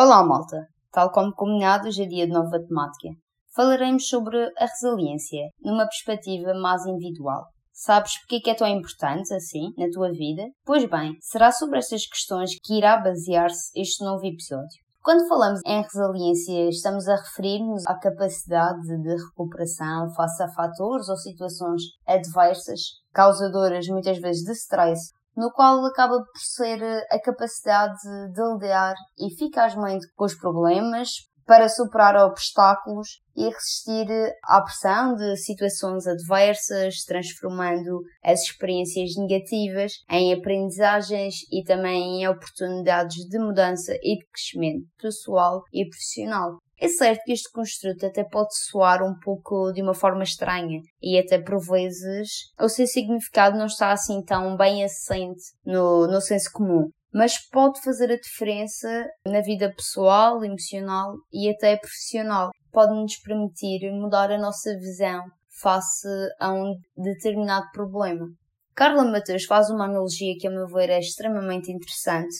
Olá, malta! Tal como combinado, hoje é dia de nova temática. Falaremos sobre a resiliência, numa perspectiva mais individual. Sabes porque é, é tão importante, assim, na tua vida? Pois bem, será sobre estas questões que irá basear-se este novo episódio. Quando falamos em resiliência, estamos a referir-nos à capacidade de recuperação face a fatores ou situações adversas, causadoras muitas vezes de stress, no qual acaba por ser a capacidade de lidar eficazmente com os problemas, para superar obstáculos e resistir à pressão de situações adversas, transformando as experiências negativas em aprendizagens e também em oportunidades de mudança e de crescimento pessoal e profissional. É certo que este construto até pode soar um pouco de uma forma estranha e até por vezes o seu significado não está assim tão bem assente no, no senso comum mas pode fazer a diferença na vida pessoal, emocional e até profissional. Pode nos permitir mudar a nossa visão face a um determinado problema. Carla Matheus faz uma analogia que, a meu ver, é extremamente interessante.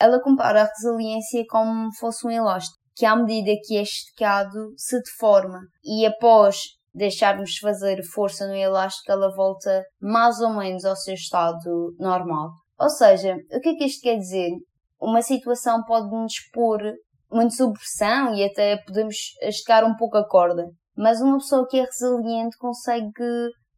Ela compara a resiliência como fosse um elástico, que à medida que é esticado se deforma e após deixarmos fazer força no elástico, ela volta mais ou menos ao seu estado normal. Ou seja, o que é que isto quer dizer? Uma situação pode nos pôr muito sob pressão e até podemos esticar um pouco a corda. Mas uma pessoa que é resiliente consegue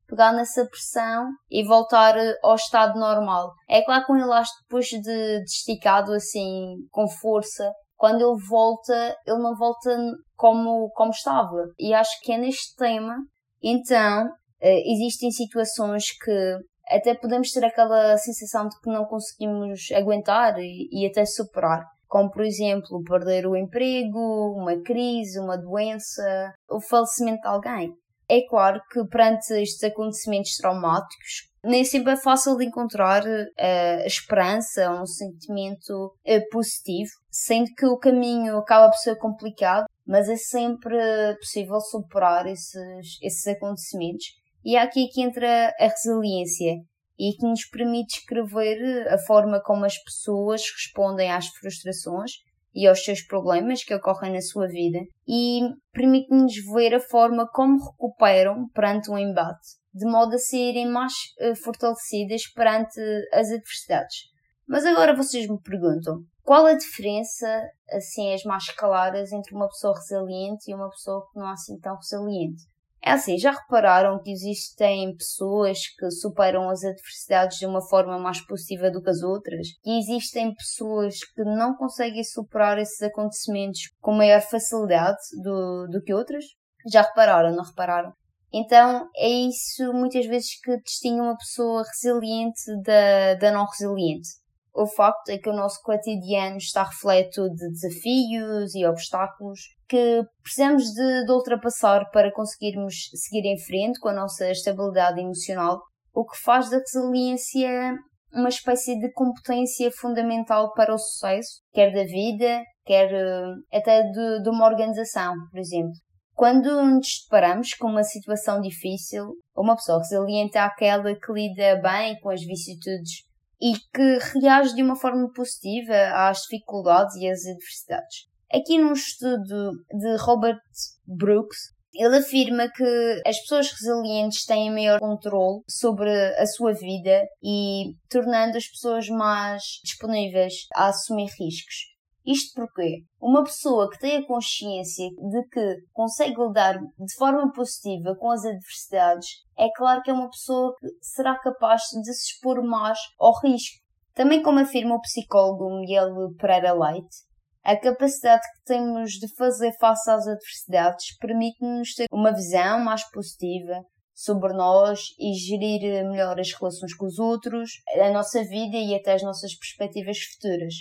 pegar nessa pressão e voltar ao estado normal. É claro que um elástico depois de, de esticado assim com força, quando ele volta, ele não volta como, como estava. E acho que é neste tema, então, eh, existem situações que até podemos ter aquela sensação de que não conseguimos aguentar e, e até superar. Como, por exemplo, perder o emprego, uma crise, uma doença, o falecimento de alguém. É claro que perante estes acontecimentos traumáticos, nem sempre é fácil de encontrar uh, esperança, um sentimento uh, positivo, sendo que o caminho acaba por ser complicado, mas é sempre possível superar esses, esses acontecimentos. E é aqui que entra a resiliência e que nos permite escrever a forma como as pessoas respondem às frustrações e aos seus problemas que ocorrem na sua vida e permite-nos ver a forma como recuperam perante um embate, de modo a serem mais eh, fortalecidas perante as adversidades. Mas agora vocês me perguntam, qual a diferença, assim, as mais claras entre uma pessoa resiliente e uma pessoa que não é assim tão resiliente? É assim, já repararam que existem pessoas que superam as adversidades de uma forma mais positiva do que as outras? Que existem pessoas que não conseguem superar esses acontecimentos com maior facilidade do, do que outras? Já repararam, não repararam? Então é isso muitas vezes que distingue uma pessoa resiliente da, da não resiliente o facto é que o nosso cotidiano está refleto de desafios e obstáculos que precisamos de, de, ultrapassar para conseguirmos seguir em frente com a nossa estabilidade emocional, o que faz da resiliência uma espécie de competência fundamental para o sucesso, quer da vida, quer uh, até de, de uma organização, por exemplo. Quando nos deparamos com uma situação difícil, uma pessoa resiliente é aquela que lida bem com as vicissitudes e que reage de uma forma positiva às dificuldades e às adversidades. Aqui num estudo de Robert Brooks, ele afirma que as pessoas resilientes têm maior controle sobre a sua vida e tornando as pessoas mais disponíveis a assumir riscos. Isto porque uma pessoa que tem a consciência de que consegue lidar de forma positiva com as adversidades, é claro que é uma pessoa que será capaz de se expor mais ao risco. Também como afirma o psicólogo Miguel Pereira Leite, a capacidade que temos de fazer face às adversidades permite-nos ter uma visão mais positiva sobre nós e gerir melhor as relações com os outros, a nossa vida e até as nossas perspectivas futuras.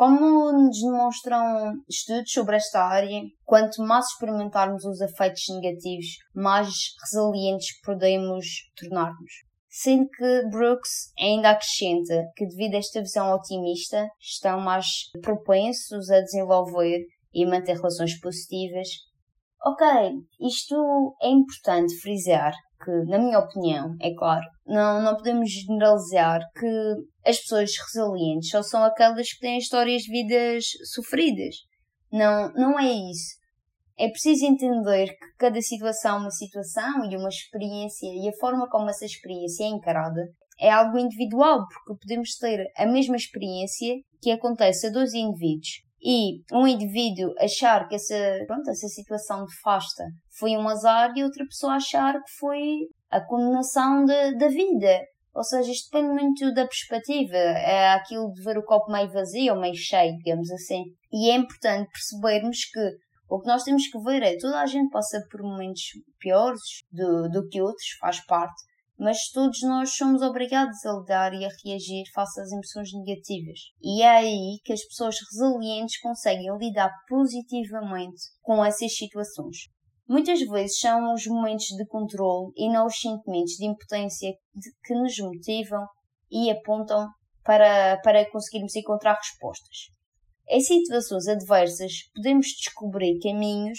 Como nos demonstram estudos sobre esta área, quanto mais experimentarmos os efeitos negativos, mais resilientes podemos tornar-nos. Sendo que Brooks ainda acrescenta que, devido a esta visão otimista, estão mais propensos a desenvolver e manter relações positivas. Ok, isto é importante frisar que, na minha opinião, é claro, não, não podemos generalizar que as pessoas resilientes só são aquelas que têm histórias de vidas sofridas. Não, não é isso. É preciso entender que cada situação é uma situação e uma experiência e a forma como essa experiência é encarada é algo individual, porque podemos ter a mesma experiência que acontece a dois indivíduos e um indivíduo achar que essa, pronto, essa situação foi um azar e outra pessoa achar que foi a condenação de, da vida. Ou seja, isto depende muito da perspectiva. É aquilo de ver o copo meio vazio ou meio cheio, digamos assim. E é importante percebermos que o que nós temos que ver é toda a gente passa por momentos piores do, do que outros, faz parte, mas todos nós somos obrigados a lidar e a reagir face às emoções negativas. E é aí que as pessoas resilientes conseguem lidar positivamente com essas situações. Muitas vezes são os momentos de controle e não os sentimentos de impotência que nos motivam e apontam para, para conseguirmos encontrar respostas. Em situações adversas, podemos descobrir caminhos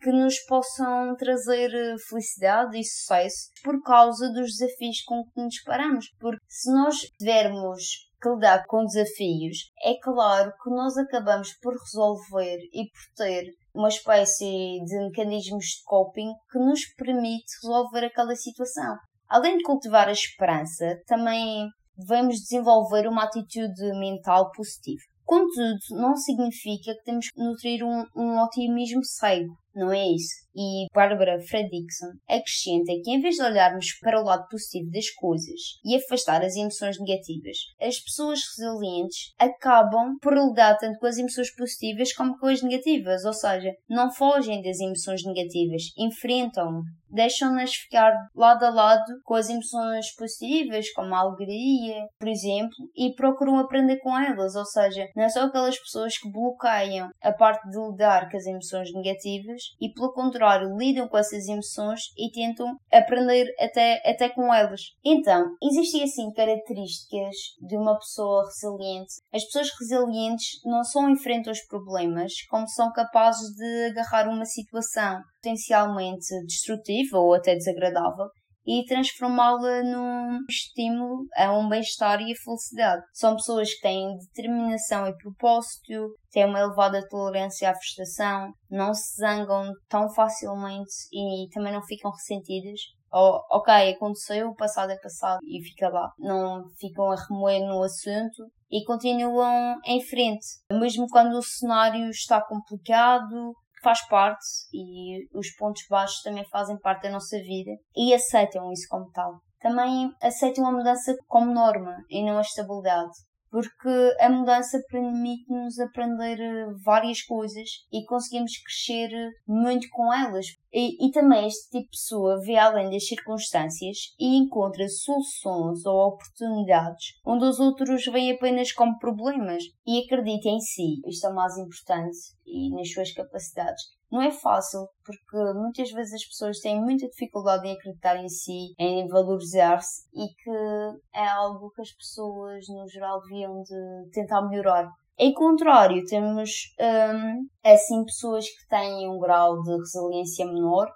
que nos possam trazer eh, felicidade e sucesso por causa dos desafios com que nos paramos. Porque se nós tivermos que lidar com desafios, é claro que nós acabamos por resolver e por ter uma espécie de mecanismos de coping que nos permite resolver aquela situação. Além de cultivar a esperança, também devemos desenvolver uma atitude mental positiva. Contudo, não significa que temos que nutrir um, um otimismo cego, não é isso? E Barbara Fredrickson acrescenta que em vez de olharmos para o lado positivo das coisas e afastar as emoções negativas, as pessoas resilientes acabam por lidar tanto com as emoções positivas como com as negativas, ou seja, não fogem das emoções negativas, enfrentam deixam-nas ficar lado a lado com as emoções positivas, como a alegria, por exemplo, e procuram aprender com elas, ou seja, não é só aquelas pessoas que bloqueiam a parte de lidar com as emoções negativas e, pelo contrário, lidam com essas emoções e tentam aprender até, até com elas. Então, existem assim características de uma pessoa resiliente. As pessoas resilientes não só enfrentam os problemas, como são capazes de agarrar uma situação potencialmente destrutiva ou até desagradável e transformá-la num estímulo a um bem-estar e a felicidade. São pessoas que têm determinação e propósito, têm uma elevada tolerância à frustração, não se zangam tão facilmente e também não ficam ressentidas. Ok, aconteceu, o passado é passado e fica lá. Não ficam a remoer no assunto e continuam em frente. Mesmo quando o cenário está complicado, faz parte e os pontos baixos também fazem parte da nossa vida e aceitam isso como tal. Também aceitam a mudança como norma e não a estabilidade porque a mudança permite-nos aprender várias coisas e conseguimos crescer muito com elas. E, e, também este tipo de pessoa vê além das circunstâncias e encontra soluções ou oportunidades onde os outros veem apenas como problemas e acredita em si. Isto é o mais importante e nas suas capacidades. Não é fácil, porque muitas vezes as pessoas têm muita dificuldade em acreditar em si, em valorizar-se e que é algo que as pessoas no geral deviam de tentar melhorar. Em contrário, temos hum, assim pessoas que têm um grau de resiliência menor,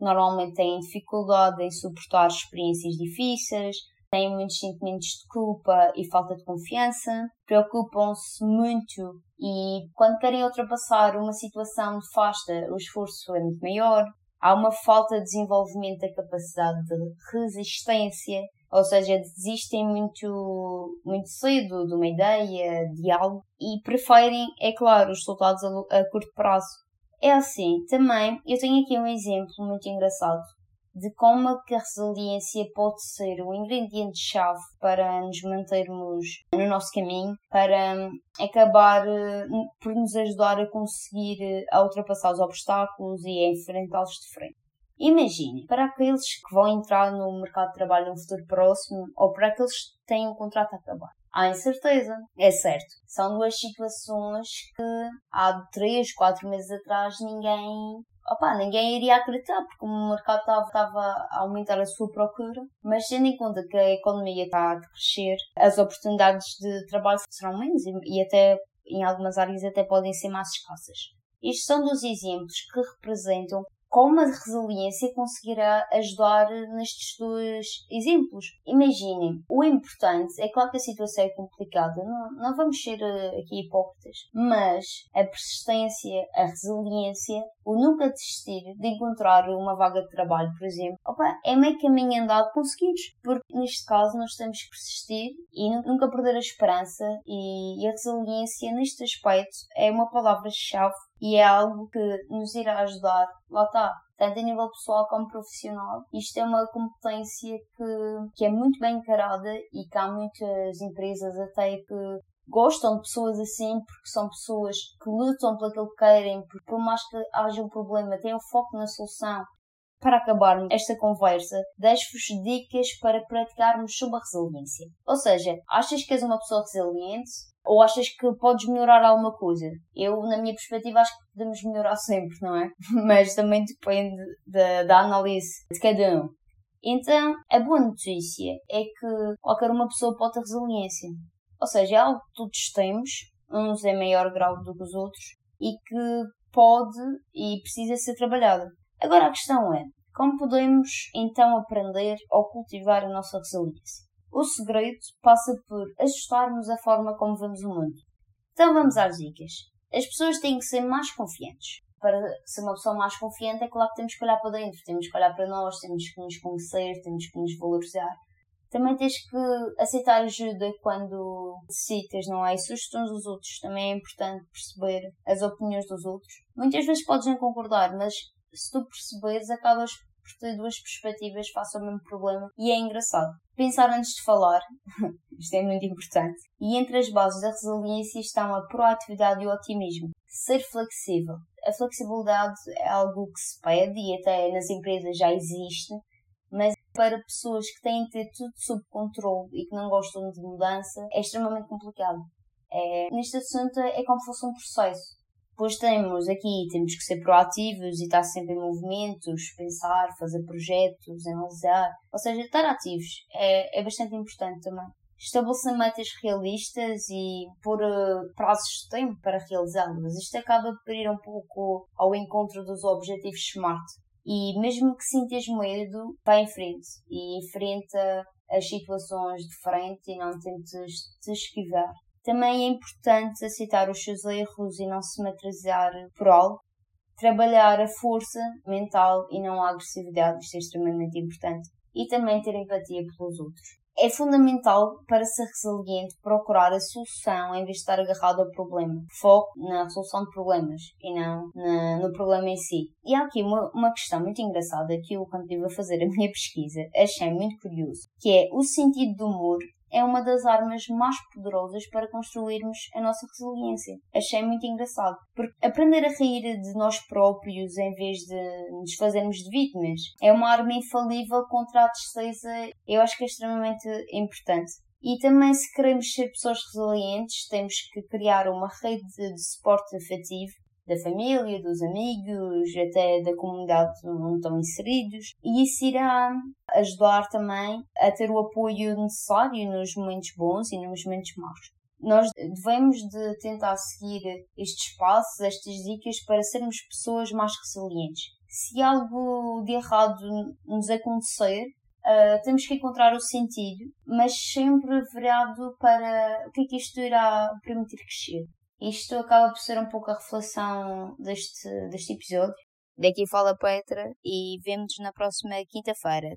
normalmente têm dificuldade em suportar experiências difíceis, têm muitos sentimentos de culpa e falta de confiança, preocupam-se muito e quando querem ultrapassar uma situação nefasta, o esforço é muito maior. Há uma falta de desenvolvimento da capacidade de resistência, ou seja, desistem muito, muito cedo de uma ideia, de algo, e preferem, é claro, os resultados a, a curto prazo. É assim, também, eu tenho aqui um exemplo muito engraçado de como a resiliência pode ser o ingrediente-chave para nos mantermos no nosso caminho, para acabar eh, por nos ajudar a conseguir eh, a ultrapassar os obstáculos e a enfrentá-los de frente. Imagine, para aqueles que vão entrar no mercado de trabalho no futuro próximo ou para aqueles que têm um contrato a acabar. Há incerteza, é certo. São duas situações que há 3, 4 meses atrás ninguém opa, ninguém iria acreditar porque o mercado estava a aumentar a sua procura, mas tendo em conta que a economia está a crescer, as oportunidades de trabalho serão menos e, e até em algumas áreas até podem ser mais escassas. Estes são dois exemplos que representam como a resiliência conseguirá ajudar nestes dois exemplos. Imaginem, o importante é claro que a situação é complicada, não, não vamos ser eh, aqui hipócritas, mas a persistência, a resiliência, o nunca desistir de encontrar uma vaga de trabalho, por exemplo, opa, é meio caminho andado conseguires, porque neste caso nós temos que persistir e nunca perder a esperança e a resiliência neste aspecto é uma palavra-chave e é algo que nos irá ajudar, lá está, tanto a nível pessoal como profissional. Isto é uma competência que, que é muito bem encarada e que há muitas empresas até que gostam de pessoas assim porque são pessoas que lutam pelo que querem, porque por mais que haja um problema, têm o foco na solução. Para acabarmos esta conversa, deixo-vos dicas para praticarmos sobre a resiliência. Ou seja, achas que és uma pessoa resiliente? Ou achas que podes melhorar alguma coisa? Eu, na minha perspectiva, acho que podemos melhorar sempre, não é? Mas também depende da, da análise de cada um. Então, a boa notícia é que qualquer uma pessoa pode ter resiliência. Ou seja, é algo que todos temos, uns em maior grau do que os outros, e que pode e precisa ser trabalhado. Agora a questão é, como podemos então aprender ou cultivar a nossa resiliência? O segredo passa por ajustarmos a forma como vemos o mundo. Então vamos às dicas. As pessoas têm que ser mais confiantes. Para ser uma pessoa mais confiante é claro que temos que olhar para dentro, temos que olhar para nós, temos que nos conhecer, temos que nos valorizar. Também tens que aceitar ajuda quando necessitas, não é? E sugestões dos outros. Também é importante perceber as opiniões dos outros. Muitas vezes podes não concordar, mas se tu perceberes, acabas por ter duas perspectivas face ao mesmo problema e é engraçado. Pensar antes de falar, isto é muito importante. E entre as bases da resiliência estão a proatividade e o otimismo. Ser flexível. A flexibilidade é algo que se pede e até nas empresas já existe, mas para pessoas que têm de ter tudo sob controle e que não gostam de mudança é extremamente complicado. É, neste assunto é como se fosse um processo depois temos aqui, temos que ser proativos e estar sempre em movimentos, pensar, fazer projetos, analisar. Ou seja, estar ativos é, é bastante importante também. Estabelecer metas realistas e pôr uh, prazos de tempo para realizá-las. Isto acaba por ir um pouco ao encontro dos objetivos SMART. E mesmo que sintas medo, vai em frente e enfrenta as situações de frente e não tentes te esquivar. Também é importante aceitar os seus erros e não se materializar por algo. Trabalhar a força mental e não a agressividade, isto é extremamente importante. E também ter empatia pelos outros. É fundamental para ser resiliente procurar a solução em vez de estar agarrado ao problema. Foco na resolução de problemas e não na, no problema em si. E há aqui uma, uma questão muito engraçada que eu, quando estive a fazer a minha pesquisa, achei muito curioso, que é o sentido do humor é uma das armas mais poderosas para construirmos a nossa resiliência. Achei muito engraçado, porque aprender a rir de nós próprios em vez de nos fazermos de vítimas é uma arma infalível contra a tristeza. Eu acho que é extremamente importante. E também, se queremos ser pessoas resilientes, temos que criar uma rede de suporte afetivo da família, dos amigos, até da comunidade onde estão inseridos, e isso irá ajudar também a ter o apoio necessário nos momentos bons e nos momentos maus. Nós devemos de tentar seguir estes passos, estas dicas para sermos pessoas mais resilientes. Se algo de errado nos acontecer, Uh, temos que encontrar o sentido, mas sempre virado para o que é que isto irá permitir crescer. Isto acaba por ser um pouco a reflexão deste, deste episódio. Daqui fala Petra e vemos-nos na próxima quinta-feira.